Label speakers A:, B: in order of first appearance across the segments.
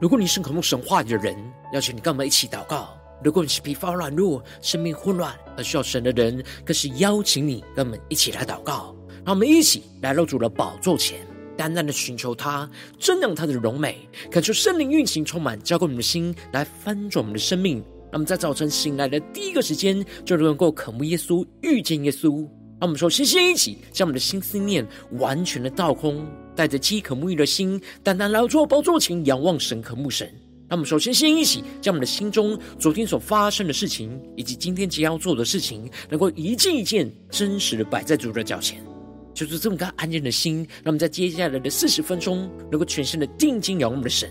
A: 如果你是渴慕神话的人，邀请你跟我们一起祷告；如果你是疲乏软弱、生命混乱而需要神的人，更是邀请你跟我们一起来祷告。让我们一起来到主的宝座前，单单的寻求他，瞻仰他的荣美，感受圣灵运行充满，浇灌我们的心，来翻转我们的生命。让我们在早晨醒来的第一个时间，就能够渴慕耶稣、遇见耶稣。让我们说，先先一起将我们的心思念完全的倒空。带着饥渴沐浴的心，单单来到主宝座前，仰望神，渴慕神。那我们首先先一起将我们的心中昨天所发生的事情，以及今天即将要做的事情，能够一件一件真实的摆在主的脚前，就是这么个安静的心。让我们在接下来的四十分钟，能够全身的定睛仰望我们的神，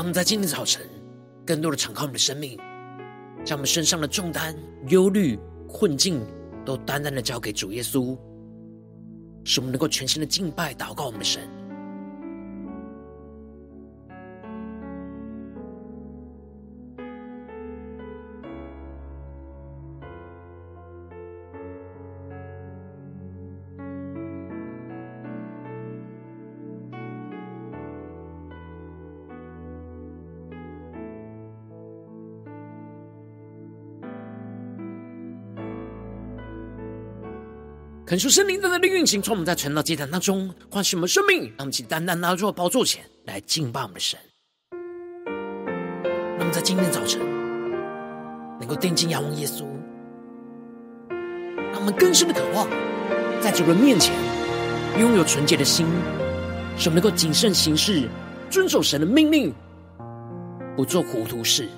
A: 让我们在今天早晨，更多的敞开我们的生命，将我们身上的重担、忧虑、困境，都单单的交给主耶稣，使我们能够全心的敬拜、祷告我们的神。恳求圣灵在那里运行，从我们在传道祭坛当中唤醒我们生命，让我们去单单拿到宝座前来敬拜我们的神。那么在今天早晨能够定睛仰望耶稣，让我们更深的渴望在主人面前拥有纯洁的心，使我们能够谨慎行事，遵守神的命令，不做糊涂事。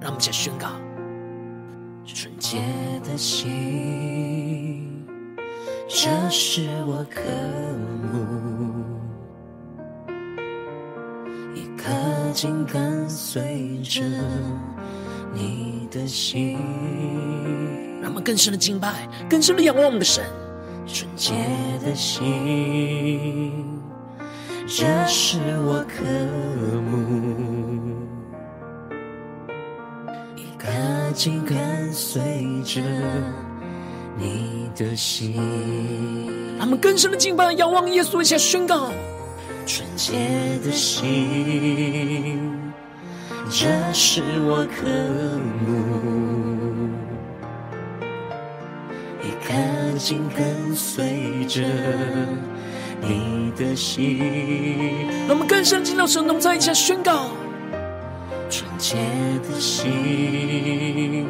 A: 让我们再宣告纯洁的心。这是我渴慕，一颗紧跟随着你的心。让我们更深的敬拜，更深的仰望我们的神。纯洁的心，这是我渴慕，一颗紧跟随着。你的心，他们更深的敬拜，仰望耶稣，一下宣告：纯洁的心，这是我渴慕，一颗紧跟随着你的心。让我们更深进到神同在，一下宣告：纯洁的心。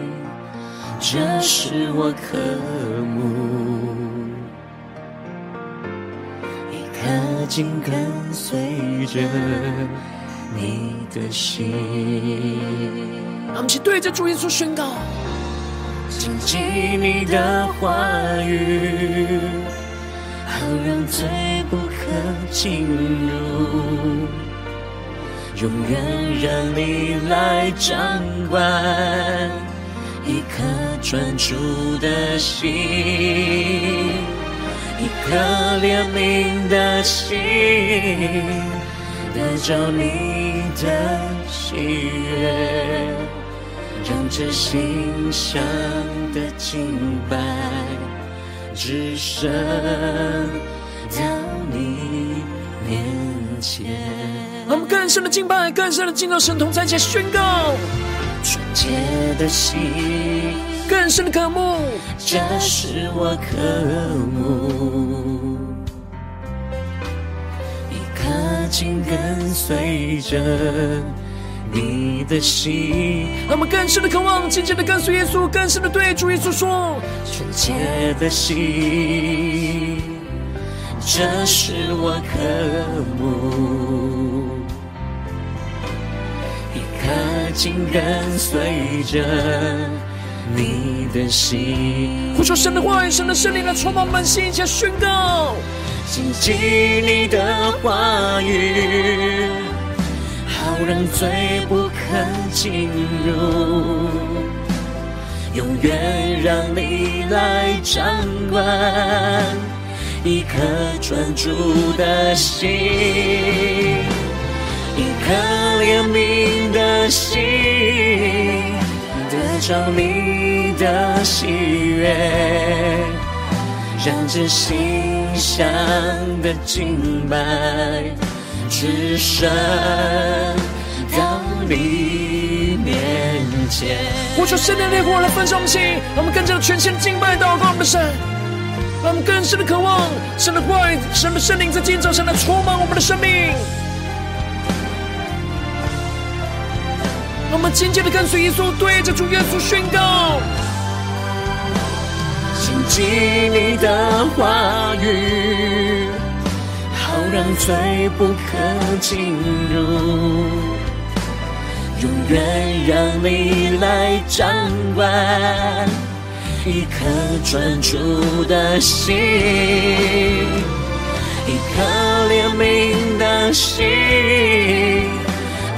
A: 这是我渴慕，一颗紧跟随着你的心。让我们一起对着主耶稣宣告：紧紧你的话语，好让罪不可进入，永远让你来掌管。一颗专注的心，一颗怜悯的心，得着你的喜悦，让这心香的敬拜，只剩到你面前。我们更深的敬拜，更深的敬到神同在前宣告。纯洁的心，更深的渴慕，这是我渴慕。一颗紧跟随着你的心，让我们更深的渴望，紧紧的跟随耶稣，更深的对主耶稣说：纯洁的心，这是我渴慕。
B: 紧跟随着你的心。
A: 呼求神的话语，神的圣灵来充满满心，一起宣告：
B: 谨记你的话语，好让罪不肯进入，永远让你来掌管。一颗专注的心，一颗怜悯的心，得着你的喜悦，让这馨香的敬拜只剩到你面前。
A: 呼求圣灵的烈火来焚烧我们心，让我们更加全心敬拜祷告我们的神。让我们更深的渴望神的话语，神的圣灵在今天早上来充满我们的生命。我们紧紧的跟随耶稣，对着主耶稣宣告：
B: 谨记你的话语，好让罪不可进入，永远让你来掌管。一颗专注的心，一颗怜悯的心，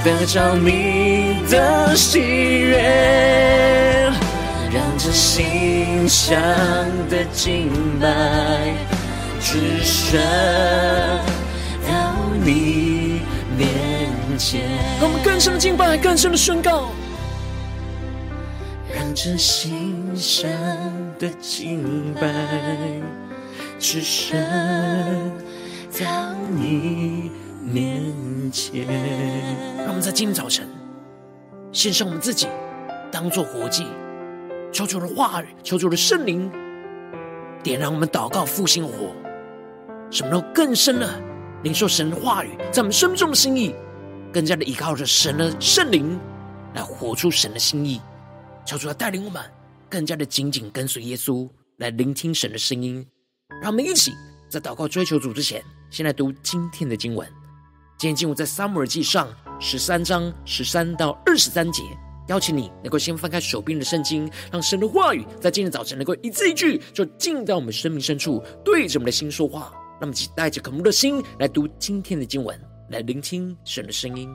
B: 得着你的喜悦，让这馨香的敬拜只剩到你面前。
A: 让我们更深的敬拜，更深的宣告。
B: 这馨香的敬拜，只剩到你面前。
A: 让我们在今天早晨献上我们自己，当作活祭，求主的话语，求主的圣灵点燃我们祷告复兴火，什么都更深的领受神的话语，在我们生命中的心意，更加的依靠着神的圣灵来活出神的心意。求主来带领我们，更加的紧紧跟随耶稣，来聆听神的声音。让我们一起在祷告追求主之前，先来读今天的经文。今天经文在撒母耳记上十三章十三到二十三节。邀请你能够先翻开手边的圣经，让神的话语在今天早晨能够一字一句，就进到我们生命深处，对着我们的心说话。那么，请带着渴慕的心来读今天的经文，来聆听神的声音。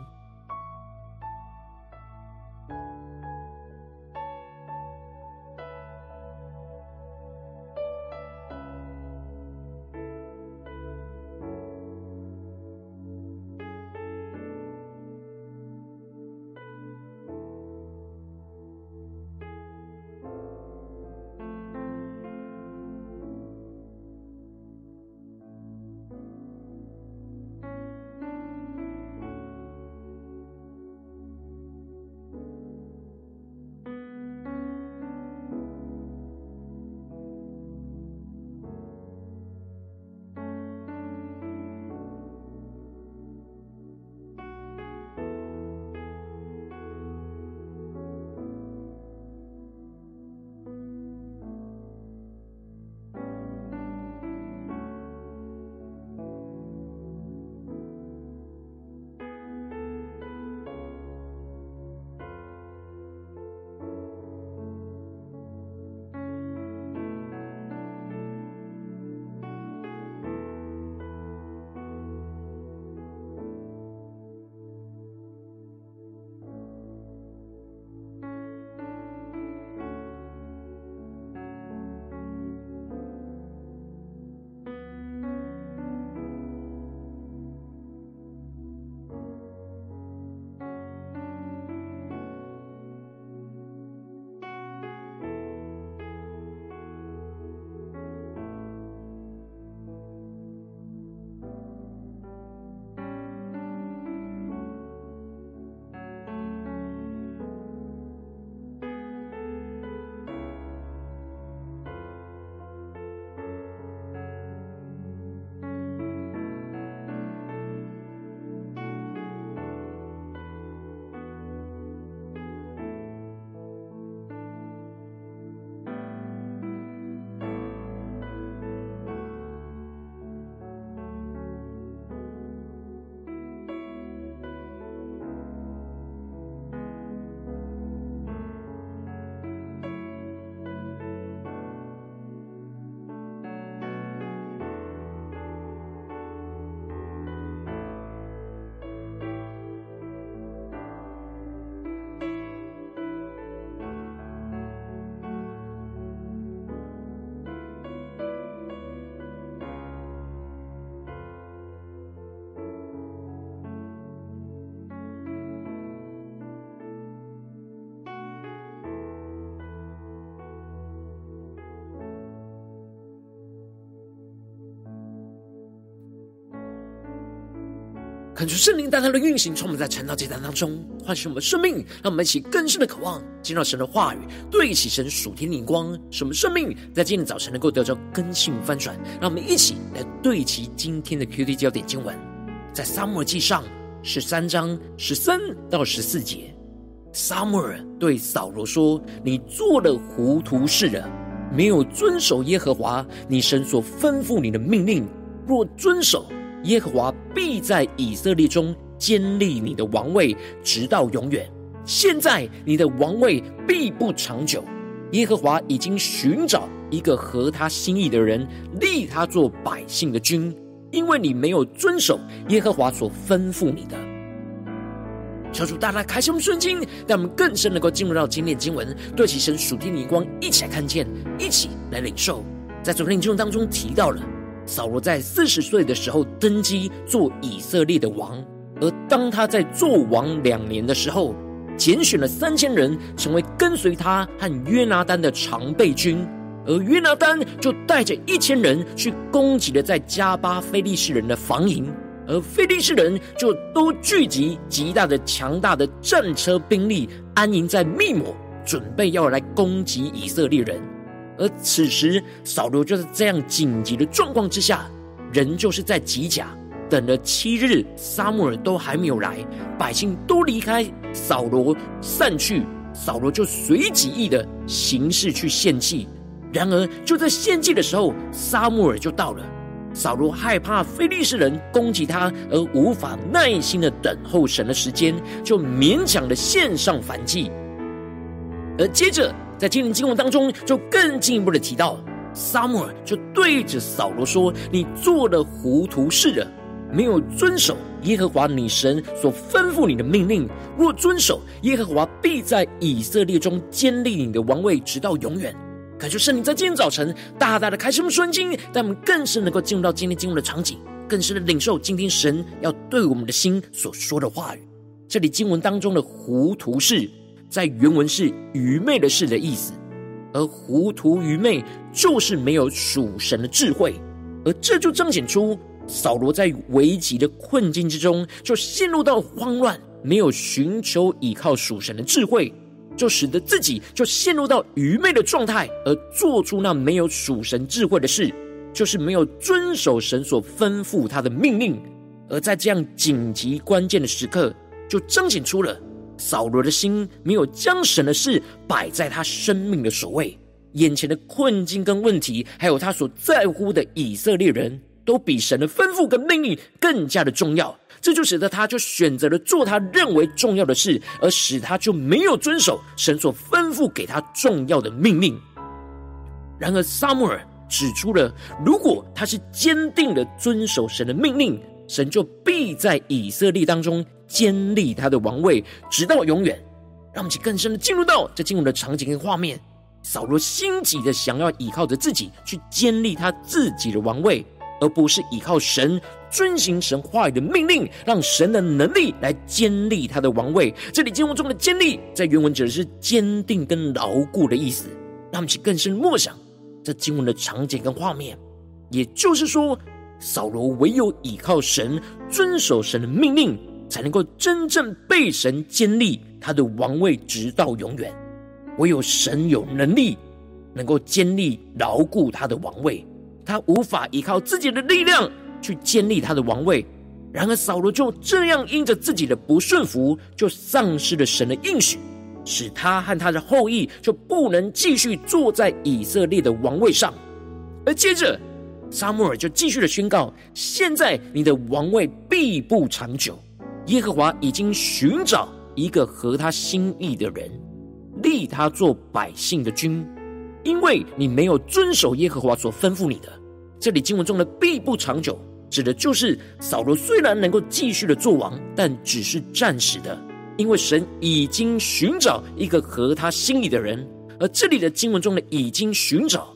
A: 看出圣灵大大的运行，充满在晨祷阶段当中，唤醒我们的生命，让我们一起更深的渴望进入神的话语，对齐神属天的灵光，使我们生命在今天早晨能够得到更新翻转。让我们一起来对齐今天的 QD 焦点经文，在撒母耳记上十三章十三到十四节，撒母耳对扫罗说：“你做了糊涂事了，没有遵守耶和华你神所吩咐你的命令，若遵守。”耶和华必在以色列中坚立你的王位，直到永远。现在你的王位必不长久。耶和华已经寻找一个合他心意的人，立他做百姓的君，因为你没有遵守耶和华所吩咐你的。求主大大开启我们圣经，让我们更深能够进入到今天经文，对其神属天的光，一起来看见，一起来领受。在昨天经文当中提到了。扫罗在四十岁的时候登基做以色列的王，而当他在做王两年的时候，拣选了三千人成为跟随他和约拿单的常备军，而约拿单就带着一千人去攻击了在加巴菲利士人的防营，而菲利士人就都聚集极大的强大的战车兵力，安营在密抹，准备要来攻击以色列人。而此时，扫罗就是这样紧急的状况之下，仍就是在吉甲等了七日，撒母耳都还没有来，百姓都离开扫罗散去，扫罗就随己意的行事去献祭。然而就在献祭的时候，撒母耳就到了，扫罗害怕非利士人攻击他，而无法耐心的等候神的时间，就勉强的献上燔祭，而接着。在今天经文当中，就更进一步的提到，撒母耳就对着扫罗说：“你做了糊涂事了，没有遵守耶和华你神所吩咐你的命令。若遵守，耶和华必在以色列中坚立你的王位，直到永远。”感谢圣灵在今天早晨大大的开启我们圣经，让我们更是能够进入到今天经文的场景，更深的领受今天神要对我们的心所说的话语。这里经文当中的糊涂事。在原文是愚昧的事的意思，而糊涂愚昧就是没有属神的智慧，而这就彰显出扫罗在危急的困境之中，就陷入到慌乱，没有寻求依靠属神的智慧，就使得自己就陷入到愚昧的状态，而做出那没有属神智慧的事，就是没有遵守神所吩咐他的命令，而在这样紧急关键的时刻，就彰显出了。扫罗的心没有将神的事摆在他生命的首位，眼前的困境跟问题，还有他所在乎的以色列人都比神的吩咐跟命令更加的重要。这就使得他就选择了做他认为重要的事，而使他就没有遵守神所吩咐给他重要的命令。然而，撒母耳指出了，如果他是坚定的遵守神的命令，神就必在以色列当中。坚立他的王位，直到永远。让我们去更深的进入到这经文的场景跟画面。扫罗心急的想要依靠着自己去建立他自己的王位，而不是依靠神遵行神话语的命令，让神的能力来建立他的王位。这里经文中的建立，在原文指的是坚定跟牢固的意思。让我们去更深默想这经文的场景跟画面。也就是说，扫罗唯有依靠神，遵守神的命令。才能够真正被神坚立他的王位，直到永远。唯有神有能力，能够坚立牢固他的王位。他无法依靠自己的力量去建立他的王位。然而扫罗就这样因着自己的不顺服，就丧失了神的应许，使他和他的后裔就不能继续坐在以色列的王位上。而接着撒母耳就继续的宣告：现在你的王位必不长久。耶和华已经寻找一个合他心意的人，立他做百姓的君，因为你没有遵守耶和华所吩咐你的。这里经文中的“必不长久”，指的就是扫罗虽然能够继续的做王，但只是暂时的，因为神已经寻找一个合他心意的人。而这里的经文中的“已经寻找”，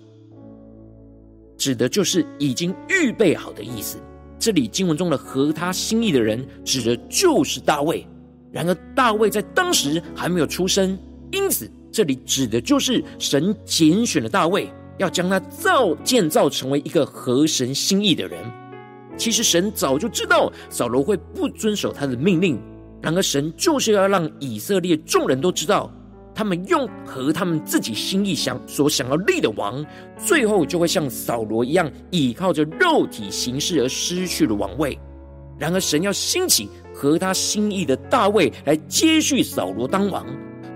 A: 指的就是已经预备好的意思。这里经文中的合他心意的人，指的就是大卫。然而大卫在当时还没有出生，因此这里指的就是神拣选了大卫，要将他造建造成为一个合神心意的人。其实神早就知道扫罗会不遵守他的命令，然而神就是要让以色列众人都知道，他们用和他们自己心意想所想要立的王，最后就会像扫罗一样，倚靠着肉体行事而失去了王位。然而神要兴起和他心意的大卫来接续扫罗当王，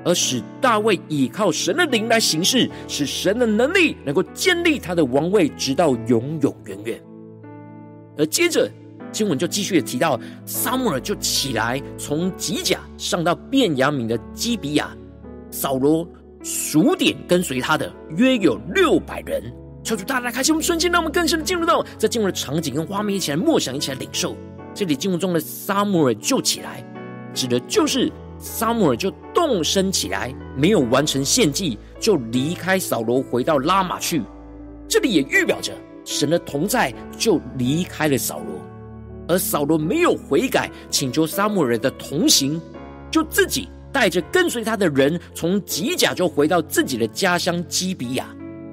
A: 而使大卫倚靠神的灵来行事，使神的能力能够建立他的王位，直到永永远远。而接着经文就继续提到，撒母耳就起来，从吉甲上到便雅悯的基比亚。扫罗数点跟随他的约有六百人。求主大大开心我们瞬间，让我们更深的进入到在进入的场景跟画面，一起来默想，一起来领受。这里进入中的撒母耳就起来，指的就是撒母耳就动身起来，没有完成献祭，就离开扫罗，回到拉玛去。这里也预表着。神的同在就离开了扫罗，而扫罗没有悔改，请求撒母耳的同行，就自己带着跟随他的人从吉甲就回到自己的家乡基比亚，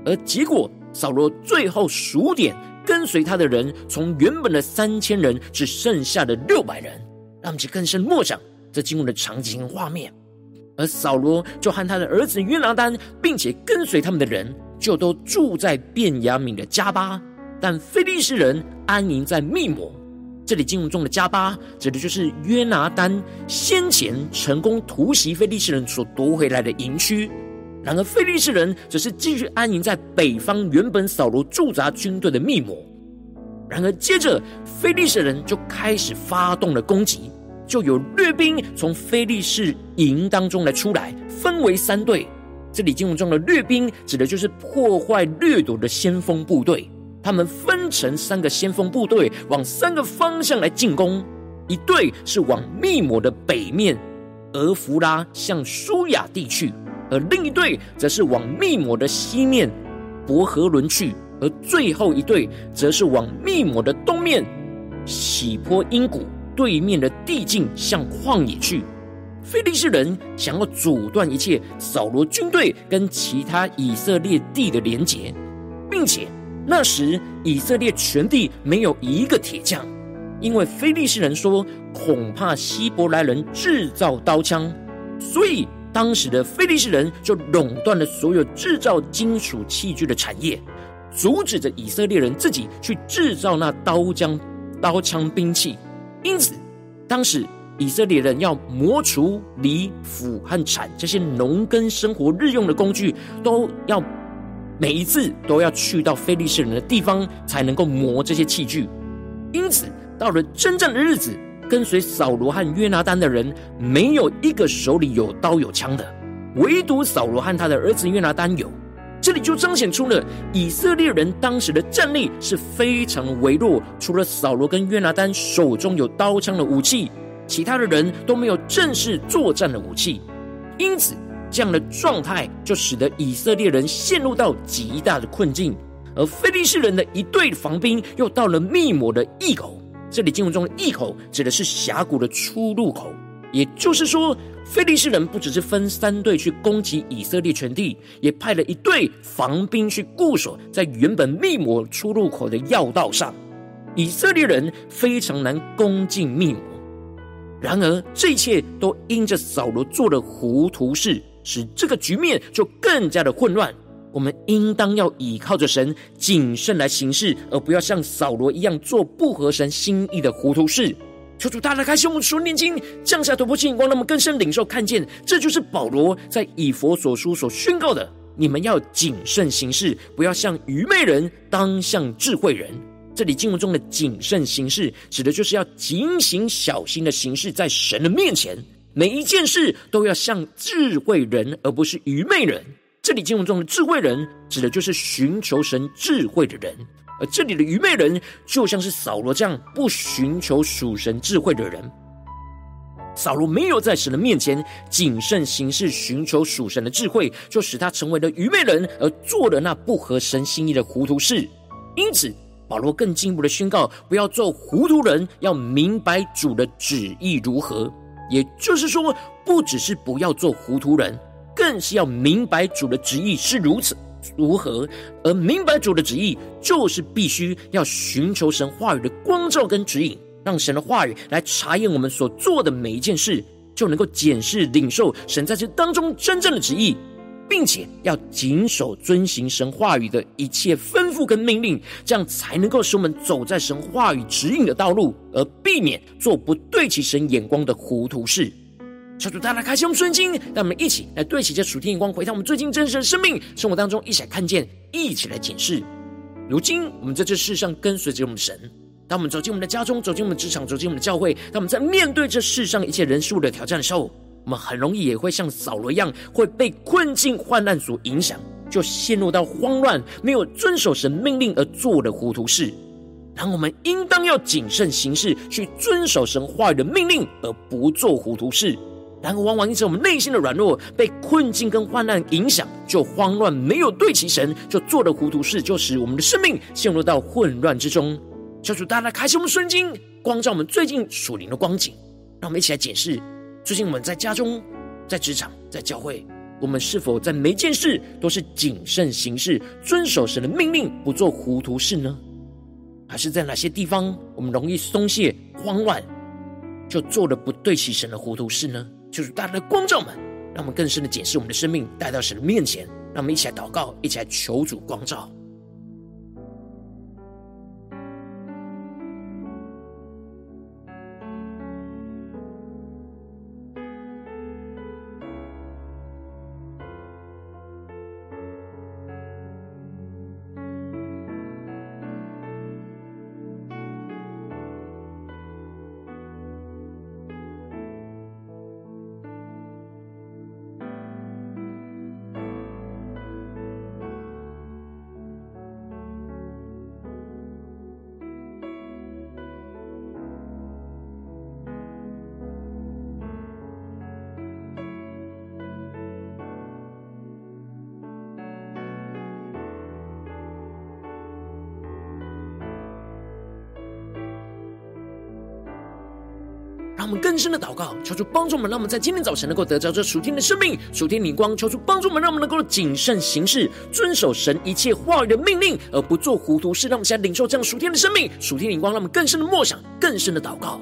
A: 而结果扫罗最后数点跟随他的人，从原本的三千人只剩下了六百人，让我们去更深默想这经文的场景和画面，而扫罗就和他的儿子约拿单，并且跟随他们的人。就都住在便雅悯的迦巴，但非利士人安营在密抹。这里经文中的加巴，指的就是约拿单先前成功突袭菲利士人所夺回来的营区。然而菲利士人则是继续安营在北方原本扫罗驻扎军队的密谋。然而接着菲利士人就开始发动了攻击，就有掠兵从菲利士营当中来出来，分为三队。这里经文中的掠兵，指的就是破坏掠夺的先锋部队。他们分成三个先锋部队，往三个方向来进攻。一队是往密抹的北面，俄弗拉向舒雅地去；而另一队则是往密抹的西面，伯和伦去；而最后一队则是往密抹的东面，喜坡因谷对面的地境，向旷野去。菲利士人想要阻断一切扫罗军队跟其他以色列地的连结，并且那时以色列全地没有一个铁匠，因为非利士人说恐怕希伯来人制造刀枪，所以当时的非利士人就垄断了所有制造金属器具的产业，阻止着以色列人自己去制造那刀枪、刀枪兵器。因此，当时。以色列人要磨锄、犁、斧和铲这些农耕生活日用的工具，都要每一次都要去到非利士人的地方，才能够磨这些器具。因此，到了真正的日子，跟随扫罗和约拿单的人，没有一个手里有刀有枪的，唯独扫罗和他的儿子约拿单有。这里就彰显出了以色列人当时的战力是非常微弱，除了扫罗跟约拿单手中有刀枪的武器。其他的人都没有正式作战的武器，因此这样的状态就使得以色列人陷入到极大的困境。而非利士人的一队防兵又到了密抹的隘口，这里经文中的隘口指的是峡谷的出入口。也就是说，非利士人不只是分三队去攻击以色列全地，也派了一队防兵去固守在原本密抹出入口的要道上。以色列人非常难攻进密抹。然而，这一切都因着扫罗做了糊涂事，使这个局面就更加的混乱。我们应当要倚靠着神，谨慎来行事，而不要像扫罗一样做不合神心意的糊涂事。求主大大开启我们属灵眼睛，降下突破性光，让我们更深领受看见，这就是保罗在以佛所书所宣告的：你们要谨慎行事，不要像愚昧人，当像智慧人。这里经文中的谨慎行事，指的就是要警醒小心的行事，在神的面前，每一件事都要像智慧人，而不是愚昧人。这里经文中的智慧人，指的就是寻求神智慧的人；而这里的愚昧人，就像是扫罗这样不寻求属神智慧的人。扫罗没有在神的面前谨慎行事，寻求属神的智慧，就使他成为了愚昧人，而做了那不合神心意的糊涂事。因此。保罗更进一步的宣告：不要做糊涂人，要明白主的旨意如何。也就是说，不只是不要做糊涂人，更是要明白主的旨意是如此。如何，而明白主的旨意，就是必须要寻求神话语的光照跟指引，让神的话语来查验我们所做的每一件事，就能够检视领受神在这当中真正的旨意。并且要谨守遵行神话语的一切吩咐跟命令，这样才能够使我们走在神话语指引的道路，而避免做不对齐神眼光的糊涂事。求主大大开启我们圣经，让我们一起来对齐这属天眼光，回到我们最近真实的生命生活当中，一起来看见，一起来检视。如今我们在这世上跟随着我们神，当我们走进我们的家中，走进我们的职场，走进我们的教会，当我们在面对这世上一切人事物的挑战的时候，我们很容易也会像扫罗一样，会被困境患难所影响，就陷入到慌乱，没有遵守神命令而做的糊涂事。然后我们应当要谨慎行事，去遵守神话语的命令，而不做糊涂事。然而，往往因此我们内心的软弱，被困境跟患难影响，就慌乱，没有对齐神，就做的糊涂事，就使我们的生命陷入到混乱之中。求主大大开启我们圣经，光照我们最近属灵的光景，让我们一起来检视。最近我们在家中、在职场、在教会，我们是否在每件事都是谨慎行事，遵守神的命令，不做糊涂事呢？还是在哪些地方我们容易松懈、慌乱，就做了不对齐神的糊涂事呢？就是大家的光照们，让我们更深的检视我们的生命，带到神的面前，让我们一起来祷告，一起来求主光照。让我们更深的祷告，求主帮助我们，让我们在今天早晨能够得着这属天的生命、属天灵光。求主帮助我们，让我们能够谨慎行事，遵守神一切话语的命令，而不做糊涂事。让我们现在领受这样属天的生命、属天灵光，让我们更深的默想、更深的祷告。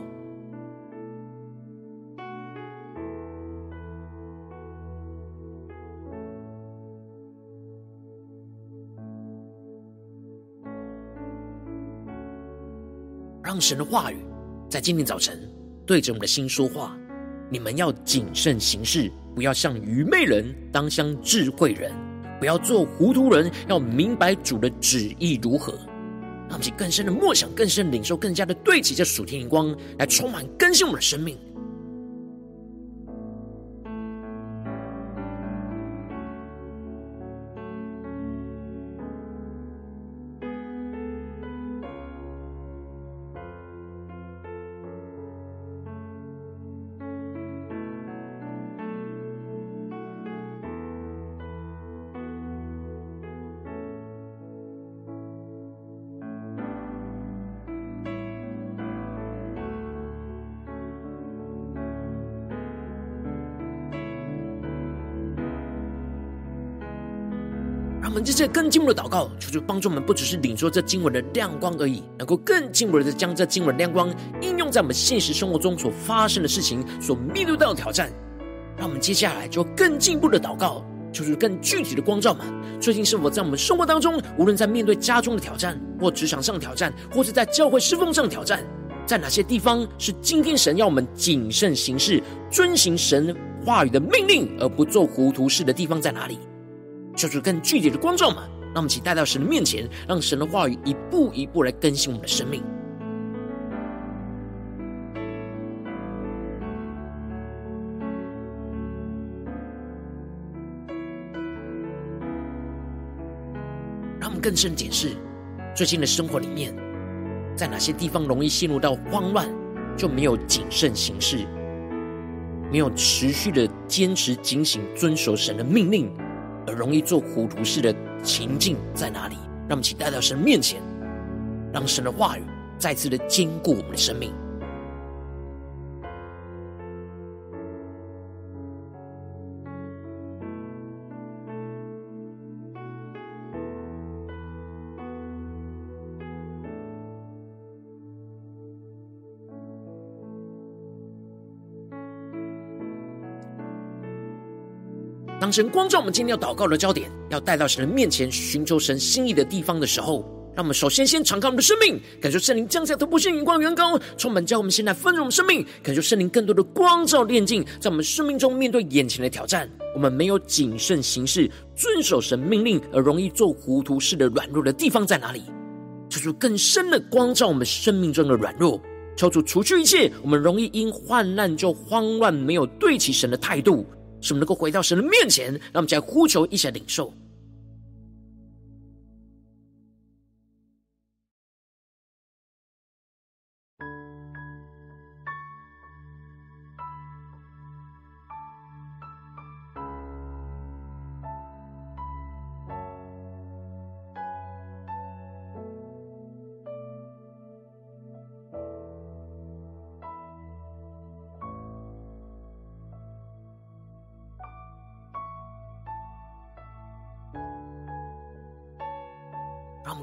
A: 让神的话语在今天早晨。对着我们的心说话，你们要谨慎行事，不要像愚昧人，当像智慧人，不要做糊涂人，要明白主的旨意如何。让我们更深的默想，更深的领受，更加的对齐这属天荧光，来充满更新我们的生命。这更进一步的祷告，求主帮助我们，不只是领受这经文的亮光而已，能够更进一步的将这经文亮光应用在我们现实生活中所发生的事情、所面对到的挑战。让我们接下来就更进一步的祷告，求主更具体的光照们。最近是否在我们生活当中，无论在面对家中的挑战，或职场上的挑战，或者在教会侍奉上的挑战，在哪些地方是今天神要我们谨慎行事、遵行神话语的命令，而不做糊涂事的地方在哪里？求主更具体的光照嘛，让我们一起带到神的面前，让神的话语一步一步来更新我们的生命。让我们更深检视最近的生活里面，在哪些地方容易陷入到慌乱，就没有谨慎行事，没有持续的坚持警醒遵守神的命令。而容易做糊涂事的情境在哪里？让我们请带到神面前，让神的话语再次的坚固我们的生命。当神光照我们今天要祷告的焦点，要带到神的面前，寻求神心意的地方的时候，让我们首先先敞开我们的生命，感受圣灵降下突破性眼光、远高，充满叫我们现在丰盛我们生命，感受圣灵更多的光照炼净，在我们生命中面对眼前的挑战，我们没有谨慎行事、遵守神命令而容易做糊涂事的软弱的地方在哪里？求主更深的光照我们生命中的软弱，求主除去一切我们容易因患难就慌乱、没有对齐神的态度。使我们能够回到神的面前，让我们再呼求，一起来领受。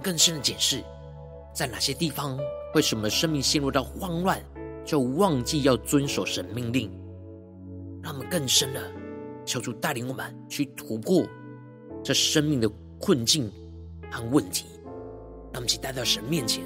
A: 更深的检视，在哪些地方为什么生命陷入到慌乱，就忘记要遵守神命令。让我们更深的求主带领我们去突破这生命的困境和问题，让我们去带到神面前。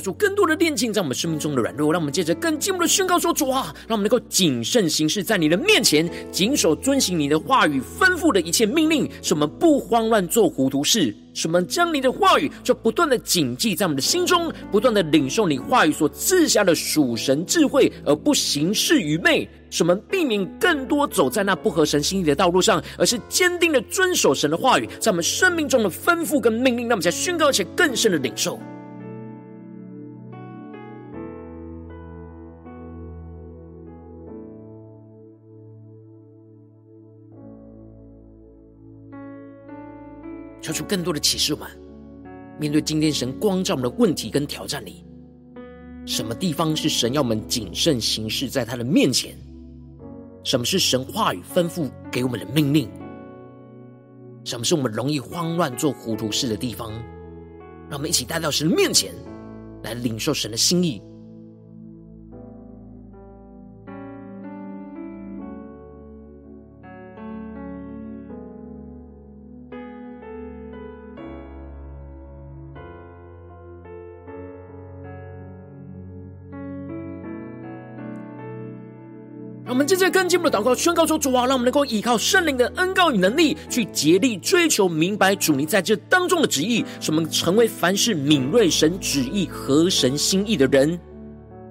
A: 求主更多的炼净在我们生命中的软弱，让我们借着更进一步的宣告说：“主啊，让我们能够谨慎行事，在你的面前，谨守遵行你的话语吩咐的一切命令，使我们不慌乱做糊涂事，使我们将你的话语就不断的谨记在我们的心中，不断的领受你话语所赐下的属神智慧，而不行事愚昧，使我们避免更多走在那不合神心意的道路上，而是坚定的遵守神的话语，在我们生命中的吩咐跟命令，让我们在宣告且更深的领受。”求出更多的启示们，面对今天神光照我们的问题跟挑战里，什么地方是神要我们谨慎行事在他的面前？什么是神话语吩咐给我们的命令？什么是我们容易慌乱做糊涂事的地方？让我们一起带到神的面前，来领受神的心意。更进一步的祷告，宣告说：“主啊，让我们能够依靠圣灵的恩膏与能力，去竭力追求明白主你在这当中的旨意，使我们成为凡事敏锐神旨意和神心意的人。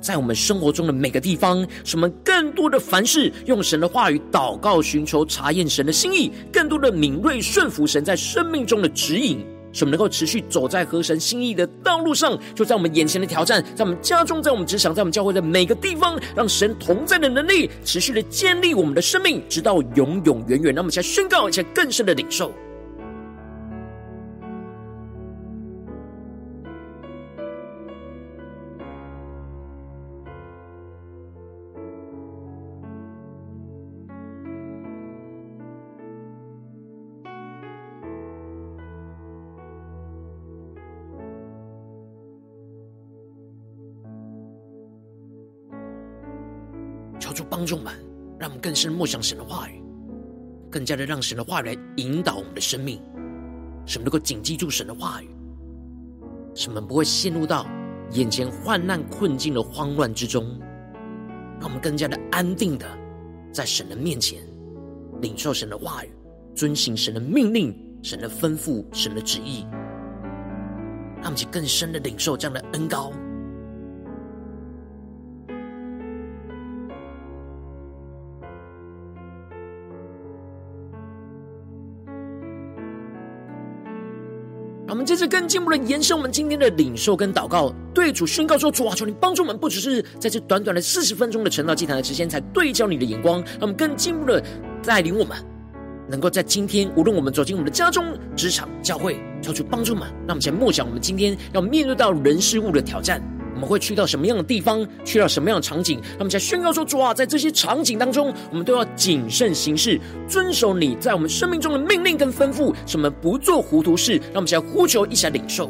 A: 在我们生活中的每个地方，使我们更多的凡事用神的话语祷告，寻求查验神的心意，更多的敏锐顺服神在生命中的指引。”使我们能够持续走在合神心意的道路上，就在我们眼前的挑战，在我们家中，在我们职场，在我们教会的每个地方，让神同在的能力持续的建立我们的生命，直到永永远远。让我们先宣告，一下更深的领受。帮助们，让我们更深默想神的话语，更加的让神的话语来引导我们的生命，使我们能够谨记住神的话语，使我们不会陷入到眼前患难困境的慌乱之中，让我们更加的安定的在神的面前领受神的话语，遵行神的命令、神的吩咐、神的旨意，让我们去更深的领受这样的恩膏。着更进一步的延伸我们今天的领受跟祷告，对主宣告说：主啊，求你帮助我们，不只是在这短短的四十分钟的成道祭坛的时间，才对焦你的眼光，让我们更进一步的带领我们，能够在今天，无论我们走进我们的家中、职场、教会，求主帮助我们，让我们先默想我们今天要面对到人事物的挑战，我们会去到什么样的地方，去到什么样的场景。那么，在宣告说：“主啊，在这些场景当中，我们都要谨慎行事，遵守你在我们生命中的命令跟吩咐，什么不做糊涂事。”让我们在呼求，一起来领受。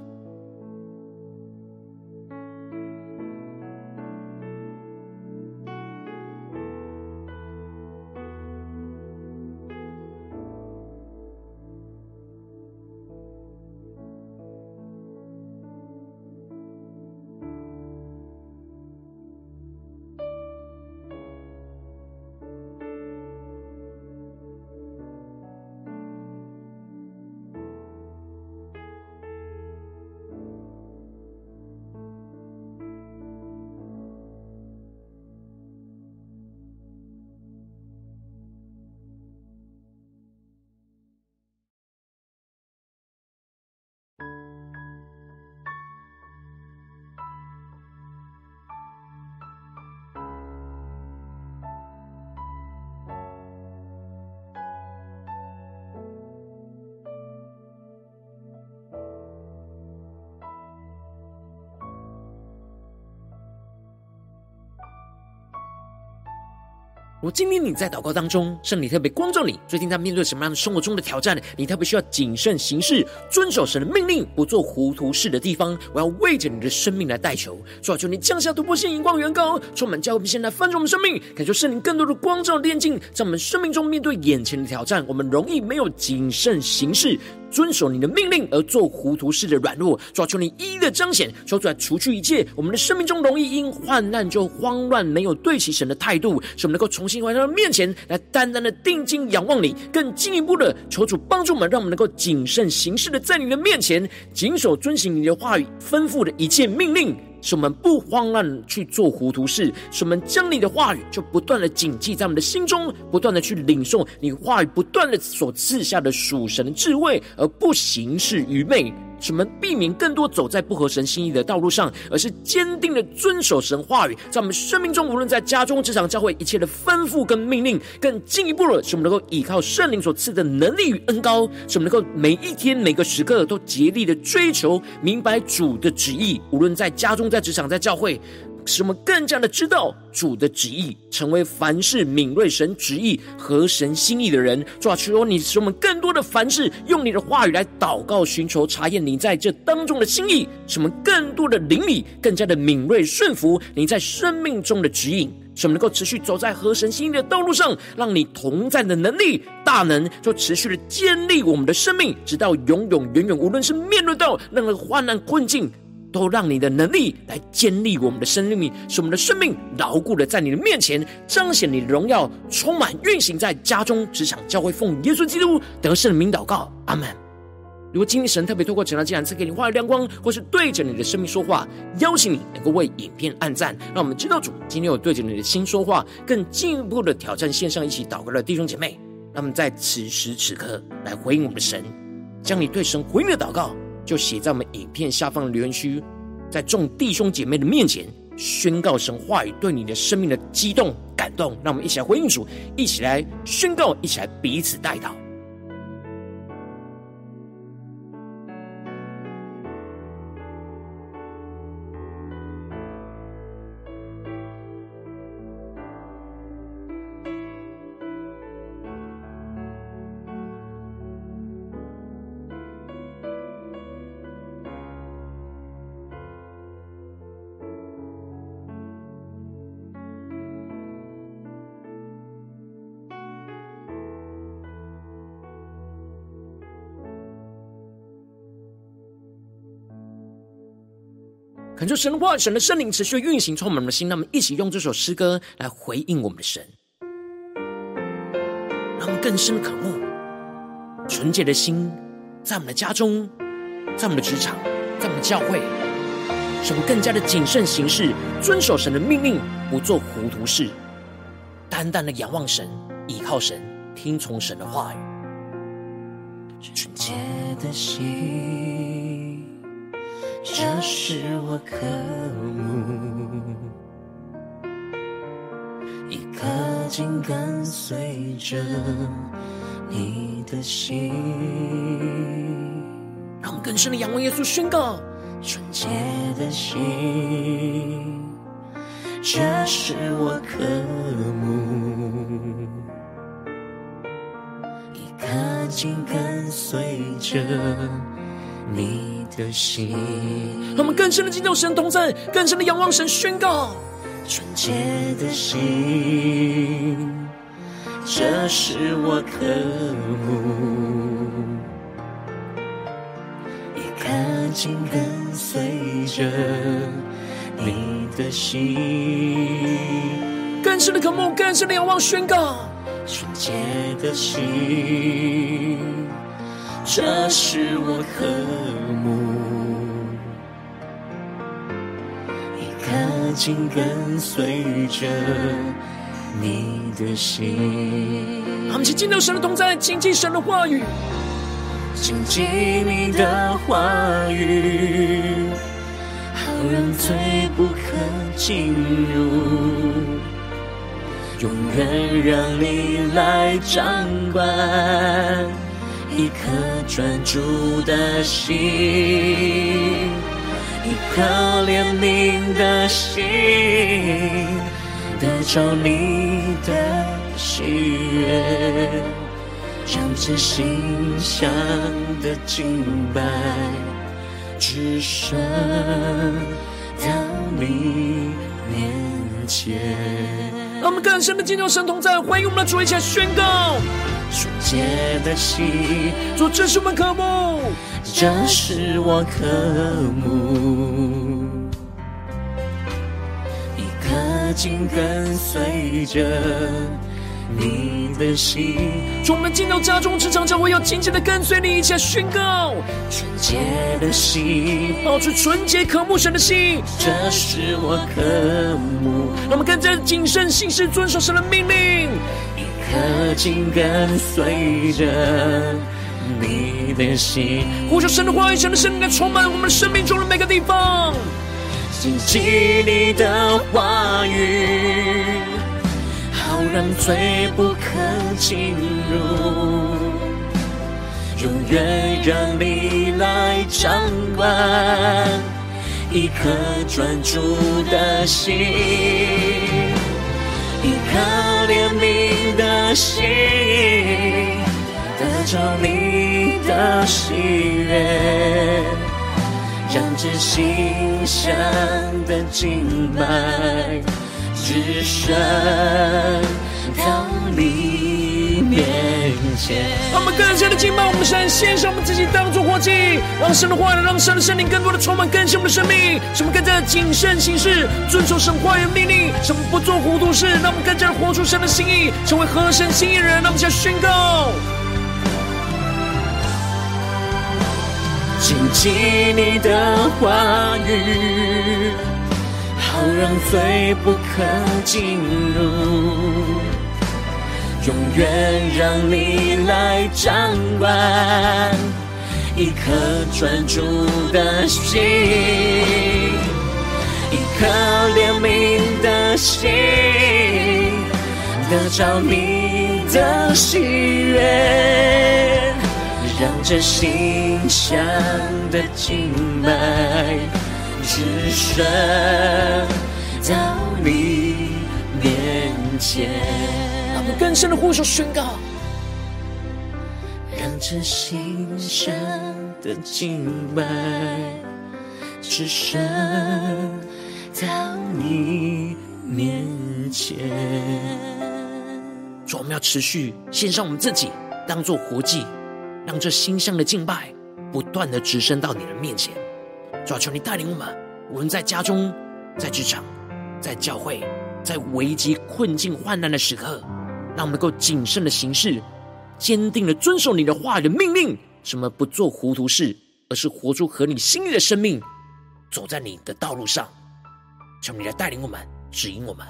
A: 如今天你在祷告当中，圣灵特别光照你，最近在面对什么样的生活中的挑战？你特别需要谨慎行事，遵守神的命令，不做糊涂事的地方，我要为着你的生命来代求。主啊，求你降下突破性、荧光、远高，充满教会，现在翻转我们生命，感受圣灵更多的光照、炼净，在我们生命中面对眼前的挑战，我们容易没有谨慎行事。遵守你的命令而做糊涂事的软弱，抓住，你一一的彰显，求主来除去一切我们的生命中容易因患难就慌乱、没有对齐神的态度，使我们能够重新回到面前来，单单的定睛仰望你，更进一步的求主帮助我们，让我们能够谨慎行事的在你的面前，谨守遵行你的话语吩咐的一切命令。使我们不慌乱去做糊涂事，使我们将你的话语就不断的谨记在我们的心中，不断的去领受你话语不断的所赐下的属神的智慧，而不行事愚昧。使我们避免更多走在不合神心意的道路上，而是坚定的遵守神话语，在我们生命中，无论在家中、职场、教会，一切的吩咐跟命令，更进一步了，使我们能够依靠圣灵所赐的能力与恩高，使我们能够每一天、每个时刻都竭力的追求明白主的旨意，无论在家中、在职场、在教会。使我们更加的知道主的旨意，成为凡事敏锐神旨意合神心意的人。主啊，求你使我们更多的凡事用你的话语来祷告、寻求、查验你在这当中的心意，使我们更多的灵里更加的敏锐顺服你在生命中的指引，使我们能够持续走在合神心意的道路上，让你同在的能力大能就持续的建立我们的生命，直到永永远远。无论是面对到任何患难困境。都让你的能力来建立我们的生命，使我们的生命牢固的在你的面前彰显你的荣耀，充满运行在家中、职场、教会，奉耶稣基督得胜的名祷告，阿门。如果今天神特别透过《晨祷祭坛》赐给你画的亮光，或是对着你的生命说话，邀请你能够为影片按赞，让我们知道主今天有对着你的心说话，更进一步的挑战线上一起祷告的弟兄姐妹，那么在此时此刻来回应我们的神，将你对神回应的祷告。就写在我们影片下方的留言区，在众弟兄姐妹的面前宣告神话语对你的生命的激动感动，让我们一起来回应主，一起来宣告，一起来彼此代祷。恳求神的话语、神的圣灵持续运行，充满我们的心。让我们一起用这首诗歌来回应我们的神，让我们更深的渴慕纯洁的心，在我们的家中，在我们的职场，在我们的教会，使我们更加的谨慎行事，遵守神的命令，不做糊涂事，单单的仰望神，倚靠神，听从神的话语。
B: 纯洁的心，这是我渴慕，一颗紧跟随着你的心。
A: 让更深的仰望耶稣，宣告：
B: 纯洁的心，这是我渴慕。一颗紧跟随着你的心，
A: 让我们更深的敬拜神同在，更深的仰望神，宣告。
B: 纯洁的心，这是我渴慕，一颗紧跟随着你的心，
A: 更深的渴慕，更深的仰望，宣告。
B: 纯洁的心，这是我渴慕，一颗紧跟随着你的心。
A: 我们一起进入神的同在，亲近神的话语，
B: 亲近你的话语，好让罪不可进入。永远让你来掌管，一颗专注的心，一颗怜悯的心，得着你的喜悦，让这馨香的敬拜，只剩到你面前。
A: 让我们更深的敬拜神同在，欢迎我们的主一起来宣告：
B: 纯洁的心，
A: 主，这是我们渴慕，
B: 这是我渴慕，一颗紧跟随着你的心。
A: 主，我们进到家中、职场、教会，要紧紧的跟随你，一起来宣告：
B: 纯洁的心，
A: 保持纯洁渴慕神的心，
B: 这是我渴慕。
A: 让我们更加谨慎行事，遵守神的命令，
B: 一颗紧跟随着你的心。
A: 呼求神的话语，神的圣灵来充满我们生命中的每个地方。
B: 谨记你的话语，让罪不可进入，永远让你来掌管。一颗专注的心，一颗怜悯的心，得着你的喜悦，让这心香的敬拜，只身到你面。
A: 让我们更加的敬拜我们的神，献上我们自己当作活祭，让神的话语，让神的圣灵更多的充满更新我们的生命，使我们更加的谨慎行事，遵守神话语的命令，使我们不做糊涂事，让我们更加的活出神的心意，成为合神心意人。让我们先宣告：
B: 谨记你的话语，好让罪不可进入。永远让你来掌管，一颗专注的心，一颗怜悯的心，得着你的喜悦，让这心香的敬拜，只剩到你面前。
A: 我们更深的呼求宣告，
B: 让这馨香的敬拜，只剩到你面前。
A: 主，我们要持续献上我们自己，当做活祭，让这馨香的敬拜不断的直升到你的面前。主啊，求你带领我们，无论在家中、在职场、在教会、在危机、困境、患难的时刻，让我们能够谨慎的行事，坚定的遵守你的话语的命令。什么不做糊涂事，而是活出合你心意的生命，走在你的道路上。求你来带领我们，指引我们。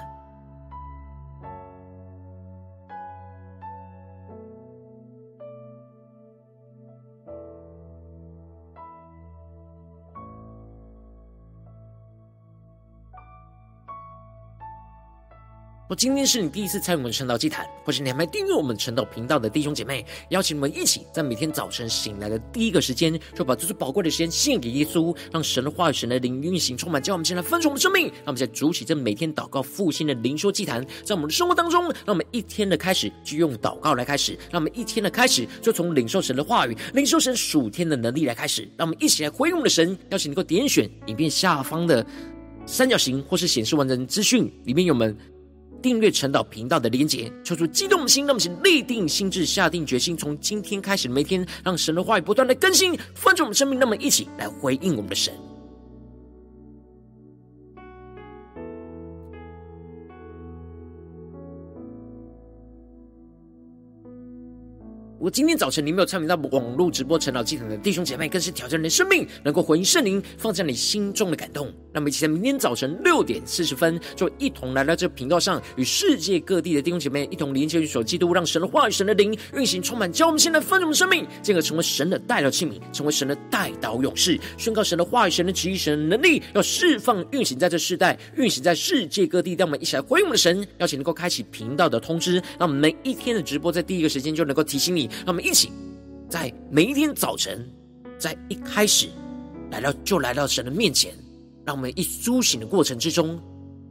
A: 今天是你第一次参与我们晨祷祭坛，或是你还没订阅我们晨祷频道的弟兄姐妹，邀请你们一起在每天早晨醒来的第一个时间，就把这最宝贵的时间献给耶稣，让神的话语、神的灵运行充满，叫我们先来分盛我们生命。让我们在主起这每天祷告复兴的灵修祭坛，在我们的生活当中，让我们一天的开始就用祷告来开始，让我们一天的开始就从领受神的话语、领受神属天的能力来开始。让我们一起来回应我们的神，邀请你能够点选影片下方的三角形，或是显示完整资讯里面有我们。订阅晨祷频道的连接，抽出激动的心，让我们先立定心智，下定决心，从今天开始的每天，让神的话语不断的更新，翻转我们生命。那么，一起来回应我们的神。我今天早晨你没有参与到网络直播晨祷祭坛的弟兄姐妹，更是挑战你的生命，能够回应圣灵放在你心中的感动。那么，一起在明天早晨六点四十分，就一同来到这个频道上，与世界各地的弟兄姐妹一同连接、与所基督，让神的话语、神的灵运行充满，教我们现在分盛的生命，进而成为神的代祷器皿，成为神的代祷勇士，宣告神的话语、神的旨意、神的能力，要释放运行在这世代，运行在世界各地。让我们一起来回应我们的神，邀请能够开启频道的通知，让我们每一天的直播在第一个时间就能够提醒你。让我们一起在每一天早晨，在一开始来到就来到神的面前，让我们一苏醒的过程之中，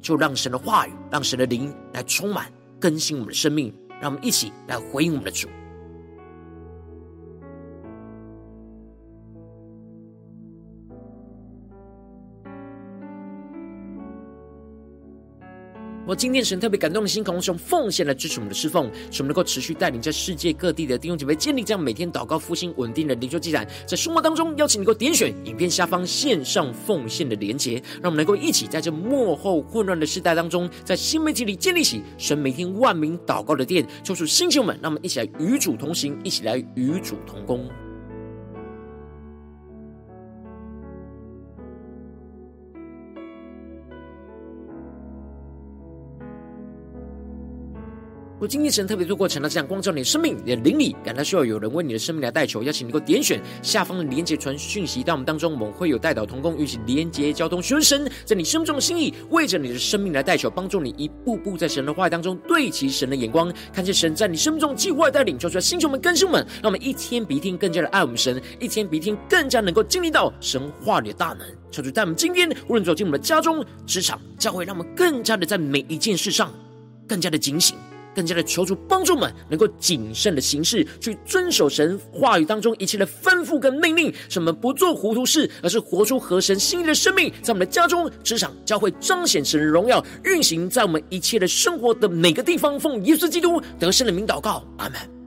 A: 就让神的话语、让神的灵来充满更新我们的生命，让我们一起来回应我们的主。我今天神特别感动的心，渴望用奉献来支持我们的侍奉，使我们能够持续带领在世界各地的弟兄姐妹建立这样每天祷告复兴稳定的灵修祭坛。在生活当中，邀请你能够点选影片下方线上奉献的连结，让我们能够一起在这幕后混乱的时代当中，在新媒体里建立起神每天万名祷告的殿。求主兴起我们，让我们一起来与主同行，一起来与主同工。我今天神特别透过晨祷这样光照你的生命，你的灵里感到需要有人为你的生命来代求，邀请你能够点选下方的连结传讯息到我们当中，我们会有代祷同工，一起连结交通，寻求神在你生命中的心意，为着你的生命来代求，帮助你一步步在神的话语当中对齐神的眼光，看见神在你生命中计划带领，求出来星球们、更新们，让我们一天比一天更加的爱我们神，一天比一天更加能够经历到神话里的大能。求主在我们今天无论走进我们的家中、职场、教会，让我们更加的在每一件事上更加的警醒。更加的求助帮助们，能够谨慎的行事，去遵守神话语当中一切的吩咐跟命令，使我们不做糊涂事，而是活出合神心意的生命，在我们的家中、职场、教会彰显神的荣耀，运行在我们一切的生活的每个地方。奉耶稣基督得胜的名祷告，阿门。